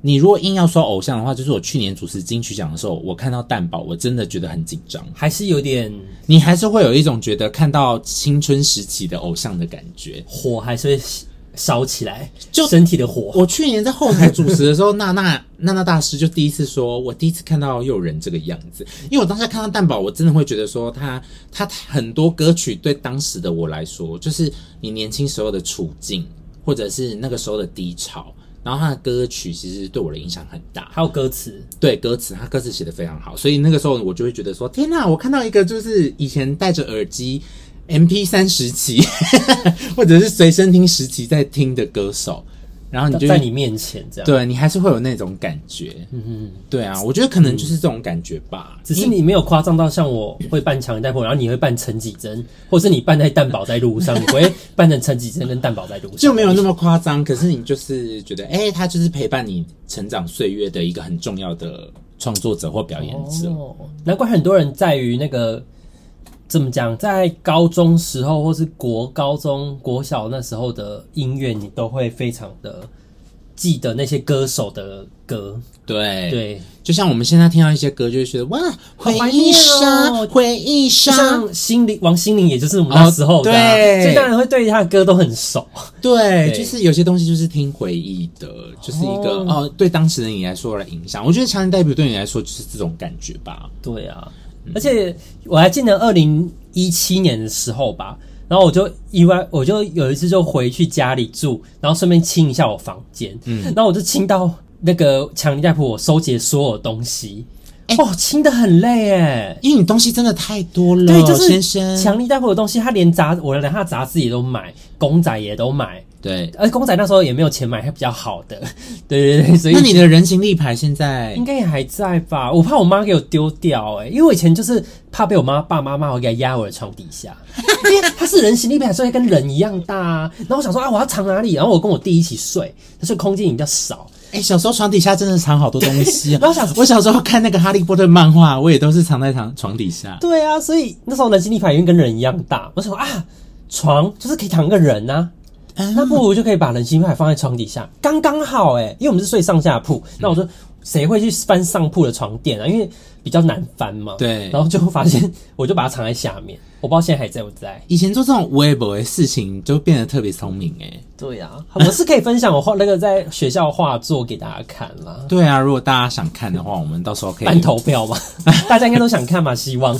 你如果硬要说偶像的话，就是我去年主持金曲奖的时候，我看到蛋堡，我真的觉得很紧张，还是有点，你还是会有一种觉得看到青春时期的偶像的感觉，火还是会烧起来，就身体的火。我去年在后台主持的时候，娜娜 娜娜大师就第一次说，我第一次看到又仁这个样子。因为我当时看到蛋宝，我真的会觉得说他，他他很多歌曲对当时的我来说，就是你年轻时候的处境，或者是那个时候的低潮。然后他的歌曲其实对我的影响很大，还有歌词，对歌词，他歌词写的非常好。所以那个时候我就会觉得说，天哪，我看到一个就是以前戴着耳机。MP3 时期，或者是随身听时期在听的歌手，然后你就在你面前这样，对你还是会有那种感觉。嗯嗯，对啊，我觉得可能就是这种感觉吧。嗯、只是你没有夸张到像我会扮强人带破，然后你会扮陈绮贞，或是你扮在蛋堡在路上，你不会扮成陈绮贞跟蛋堡在路上，就没有那么夸张。可是你就是觉得，哎、欸，他就是陪伴你成长岁月的一个很重要的创作者或表演者。哦，难怪很多人在于那个。怎么讲？在高中时候，或是国高中、国小那时候的音乐，你都会非常的记得那些歌手的歌。对对，就像我们现在听到一些歌，就会觉得哇，回忆杀，回忆杀，像心灵王心凌，也就是我们那时候的、啊，对，所以当然会对他的歌都很熟。对，对就是有些东西就是听回忆的，就是一个哦，哦，对当时的你来说的影响。我觉得强人代表对你来说就是这种感觉吧。对啊。而且我还记得二零一七年的时候吧，然后我就意外，我就有一次就回去家里住，然后顺便清一下我房间，嗯，然后我就清到那个强尼戴普，我收集所有东西，欸、哦，清的很累诶，因为你东西真的太多了，对，就是强力大夫的东西，他连杂我连他的杂志也都买，公仔也都买。对，而公仔那时候也没有钱买，还比较好的。对对对，所以那你的人形立牌现在应该也还在吧？我怕我妈给我丢掉，哎，因为我以前就是怕被我妈爸妈骂，我给她压我的床底下，因为它是人形立牌，所以跟人一样大啊。然后我想说啊，我要藏哪里？然后我跟我弟一起睡，所以空间也比较少。哎，小时候床底下真的藏好多东西啊。然后想我小时候看那个哈利波特漫画，我也都是藏在床床底下。对啊，所以那时候人形立牌因为跟人一样大，我想说啊，床就是可以躺一个人啊。那不如就可以把人形立牌放在床底下，刚刚好诶，因为我们是睡上下铺，那我说谁会去翻上铺的床垫啊？因为比较难翻嘛。对，然后就发现，我就把它藏在下面。我不知道现在还在不在。以前做这种微博的事情，就变得特别聪明哎。对呀、啊，我是可以分享我画那个在学校画作给大家看啦。对啊，如果大家想看的话，我们到时候可以办投票嘛。大家应该都想看嘛，希望。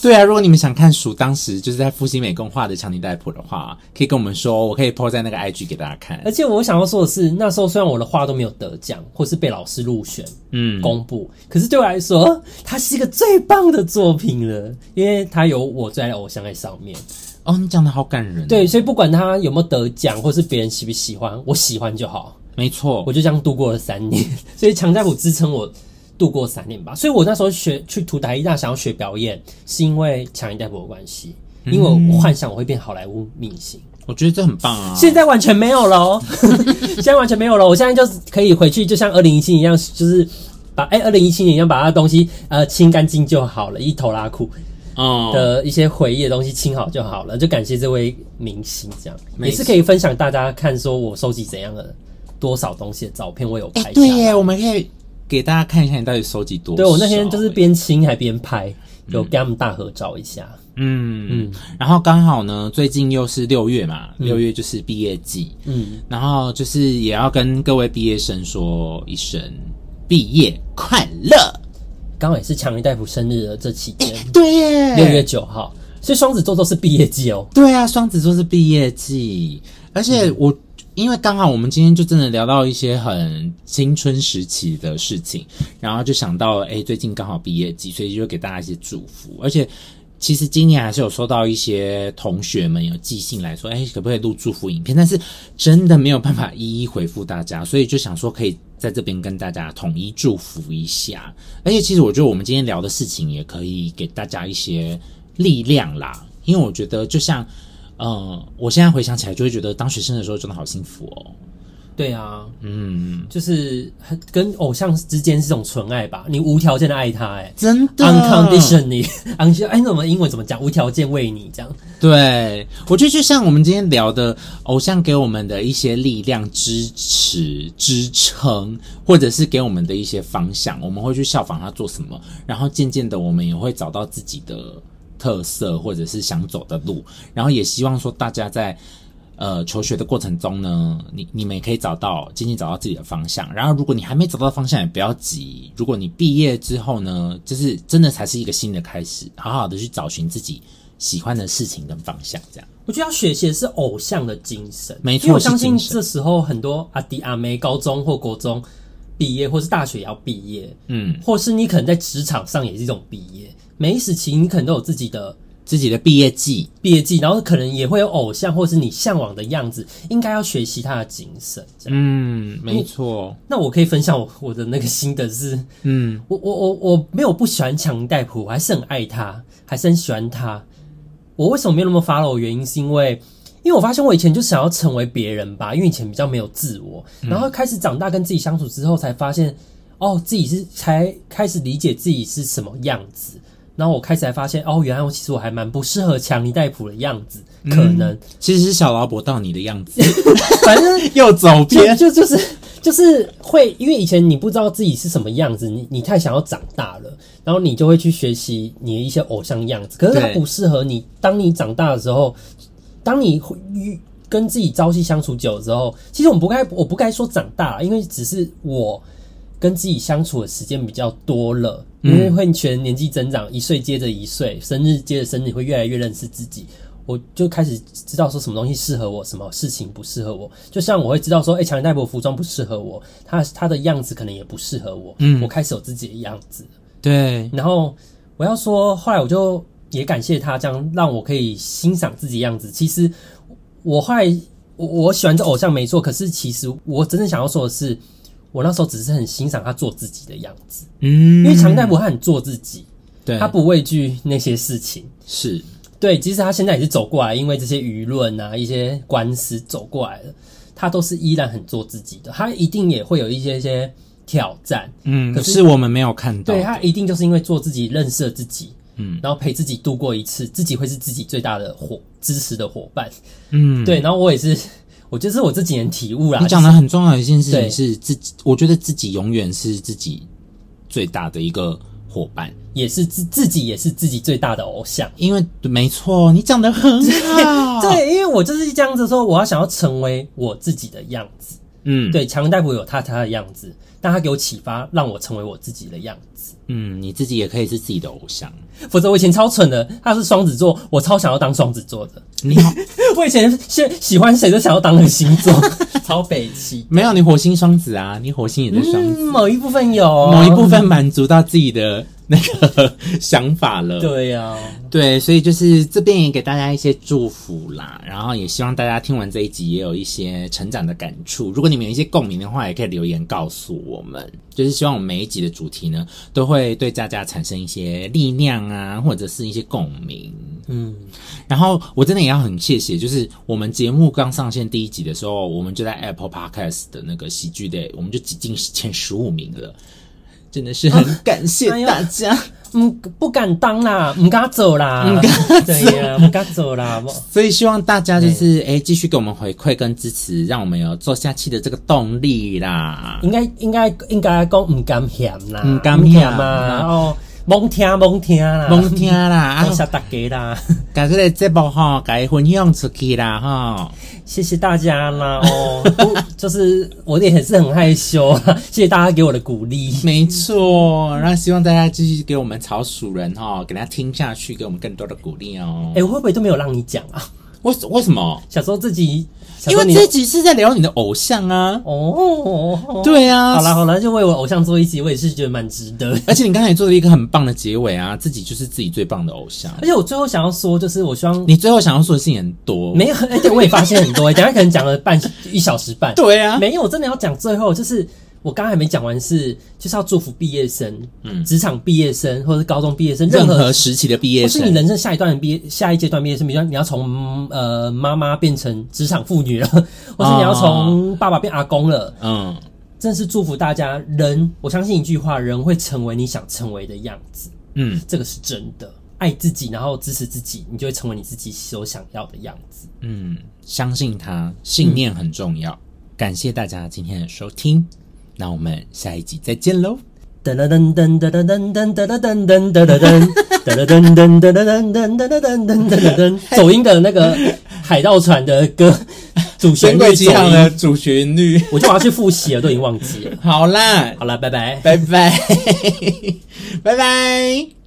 对啊，如果你们想看鼠当时就是在复兴美工画的强尼戴普的话，可以跟我们说，我可以 po 在那个 IG 给大家看。而且我想要说的是，那时候虽然我的画都没有得奖，或是被老师入选，嗯，公布，可是对我来说，它是一个最棒的作品了，因为它有我最爱的偶像在上面。哦，你讲的好感人。对，所以不管他有没有得奖，或是别人喜不喜欢，我喜欢就好。没错，我就这样度过了三年。所以强尼戴普支撑我度过三年吧。所以我那时候学去图台艺大想要学表演，是因为强尼戴普的关系，因为我幻想我会变好莱坞明星。我觉得这很棒啊！现在完全没有了哦，现在完全没有了。我现在就是可以回去，就像二零一七年一样，就是把哎二零一七年一样把他的东西呃清干净就好了，一头拉裤。的一些回忆的东西清好就好了，就感谢这位明星，这样没也是可以分享大家看，说我收集怎样的多少东西的照片，我有拍。对耶，我们可以给大家看一下你到底收集多少。对，我那天就是边清还边拍，有跟他们大合照一下。嗯嗯，然后刚好呢，最近又是六月嘛，六月就是毕业季，嗯，然后就是也要跟各位毕业生说一声毕业快乐。刚好也是强尼戴普生日的这期间，对耶，六月九号，所以双子座都是毕业季哦。对啊，双子座是毕业季，而且我、嗯、因为刚好我们今天就真的聊到一些很青春时期的事情，然后就想到了，哎，最近刚好毕业季，所以就给大家一些祝福。而且其实今年还是有收到一些同学们有寄信来说，哎，可不可以录祝福影片？但是真的没有办法一一回复大家，所以就想说可以。在这边跟大家统一祝福一下，而且其实我觉得我们今天聊的事情也可以给大家一些力量啦，因为我觉得就像，嗯，我现在回想起来就会觉得当学生的时候真的好幸福哦。对啊，嗯，就是跟偶像之间是种纯爱吧，你无条件的爱他，哎，真的，unconditionally，哎，怎么英文怎么讲？无条件为你这样。对，我觉得就像我们今天聊的，偶像给我们的一些力量、支持、支撑，或者是给我们的一些方向，我们会去效仿他做什么，然后渐渐的，我们也会找到自己的特色，或者是想走的路，然后也希望说大家在。呃，求学的过程中呢，你你们也可以找到，渐渐找到自己的方向。然后，如果你还没找到方向，也不要急。如果你毕业之后呢，就是真的才是一个新的开始，好好的去找寻自己喜欢的事情跟方向。这样，我觉得要学习的是偶像的精神，没错。因为我相信这时候很多阿弟阿妹高中或国中毕业，或是大学也要毕业，嗯，或是你可能在职场上也是一种毕业。每一时期，你可能都有自己的。自己的毕业季，毕业季，然后可能也会有偶像，或是你向往的样子，应该要学习他的精神。嗯，没错。那我可以分享我我的那个心得是，嗯，我我我我没有不喜欢强尼戴普，我还是很爱他，还是很喜欢他。我为什么没有那么 follow？原因是因为，因为我发现我以前就想要成为别人吧，因为以前比较没有自我，然后开始长大跟自己相处之后，才发现，哦，自己是才开始理解自己是什么样子。然后我开始才发现，哦，原来我其实我还蛮不适合强尼戴普的样子，可能、嗯、其实是小劳勃到你的样子，反正 又走偏，就就，就是就是会，因为以前你不知道自己是什么样子，你你太想要长大了，然后你就会去学习你的一些偶像样子，可是它不适合你。当你长大的时候，当你与跟自己朝夕相处久了之后，其实我们不该，我不该说长大，因为只是我。跟自己相处的时间比较多了，因为会随着年纪增长，一岁接着一岁，生日接着生日，会越来越认识自己。我就开始知道说什么东西适合我，什么事情不适合我。就像我会知道说，哎，强尼戴普服装不适合我，他他的样子可能也不适合我。嗯，我开始有自己的样子。对，然后我要说，后来我就也感谢他，这样让我可以欣赏自己的样子。其实我后来我我喜欢这偶像没错，可是其实我真正想要说的是。我那时候只是很欣赏他做自己的样子，嗯，因为强尼戴普他很做自己，对，他不畏惧那些事情，是对。即使他现在也是走过来，因为这些舆论啊、一些官司走过来了，他都是依然很做自己的。他一定也会有一些些挑战，嗯，可是我们没有看到。对，他一定就是因为做自己，认识了自己，嗯，然后陪自己度过一次，自己会是自己最大的伙支持的伙伴，嗯，对。然后我也是。我觉得是我这几年体悟啦。你讲的很重要的一件事情是自己，我觉得自己永远是自己最大的一个伙伴，也是自自己也是自己最大的偶像。因为没错，你讲的很好。对，因为我就是这样子说，我要想要成为我自己的样子。嗯，对，强尼戴普有他他的样子，但他给我启发，让我成为我自己的样子。嗯，你自己也可以是自己的偶像。否则我以前超蠢的，他是双子座，我超想要当双子座的。你好，我以前是喜欢谁都想要当那个星座，超北七。没有，你火星双子啊，你火星也在双子，嗯，某一部分有，某一部分满足到自己的。那个想法了，对呀、啊，对，所以就是这边也给大家一些祝福啦，然后也希望大家听完这一集也有一些成长的感触。如果你们有一些共鸣的话，也可以留言告诉我们。就是希望我们每一集的主题呢，都会对大家产生一些力量啊，或者是一些共鸣。嗯，然后我真的也要很谢谢，就是我们节目刚上线第一集的时候，我们就在 Apple Podcast 的那个喜剧 day，我们就挤进前十五名了。真的是很感谢大家，嗯，不敢当啦，唔敢走啦，唔敢对呀，唔敢走啦。所以希望大家就是哎，继续给我们回馈跟支持，让我们有做下去的这个动力啦。应该应该应该讲唔敢嫌啦，唔敢嫌嘛，然后。蒙听蒙听啦，蒙听啦，谢谢大家啦，把这个节目哈，该分享出去啦哈，谢谢大家啦哦，就是我也是很害羞啊，谢谢大家给我的鼓励，没错，那希望大家继续给我们草鼠人哈，给大家听下去，给我们更多的鼓励哦。哎、欸，我会不会都没有让你讲啊？为为什么？小时候自己。因为这集是在聊你的偶像啊！哦，对啊，好啦好啦，就为我偶像做一集，我也是觉得蛮值得。而且你刚才也做了一个很棒的结尾啊，自己就是自己最棒的偶像。而且我最后想要说，就是我希望你最后想要说的事情很多，没有？而且我也发现很多，等下可能讲了半一小时半。对啊，没有，我真的要讲最后就是。我刚还没讲完是，是就是要祝福毕业生，嗯，职场毕业生或者是高中毕业生，任何，任何时期的毕业生，或是你人生下一段毕业下一阶段毕业生，比如说你要从呃妈妈变成职场妇女了，或是你要从爸爸变阿公了，嗯，真是祝福大家。人，我相信一句话，人会成为你想成为的样子，嗯，这个是真的。爱自己，然后支持自己，你就会成为你自己所想要的样子。嗯，相信他，信念很重要。嗯，感谢大家今天的收听。那我们下一集再见喽！噔噔噔噔噔噔噔噔噔噔噔噔噔噔噔。噔噔噔噔噔噔噔噔噔，走音的那个海盗船的歌，主旋律走音。的主旋律，我就把它去复习了，都已经忘记了。好啦，好啦，拜拜，拜拜，拜拜。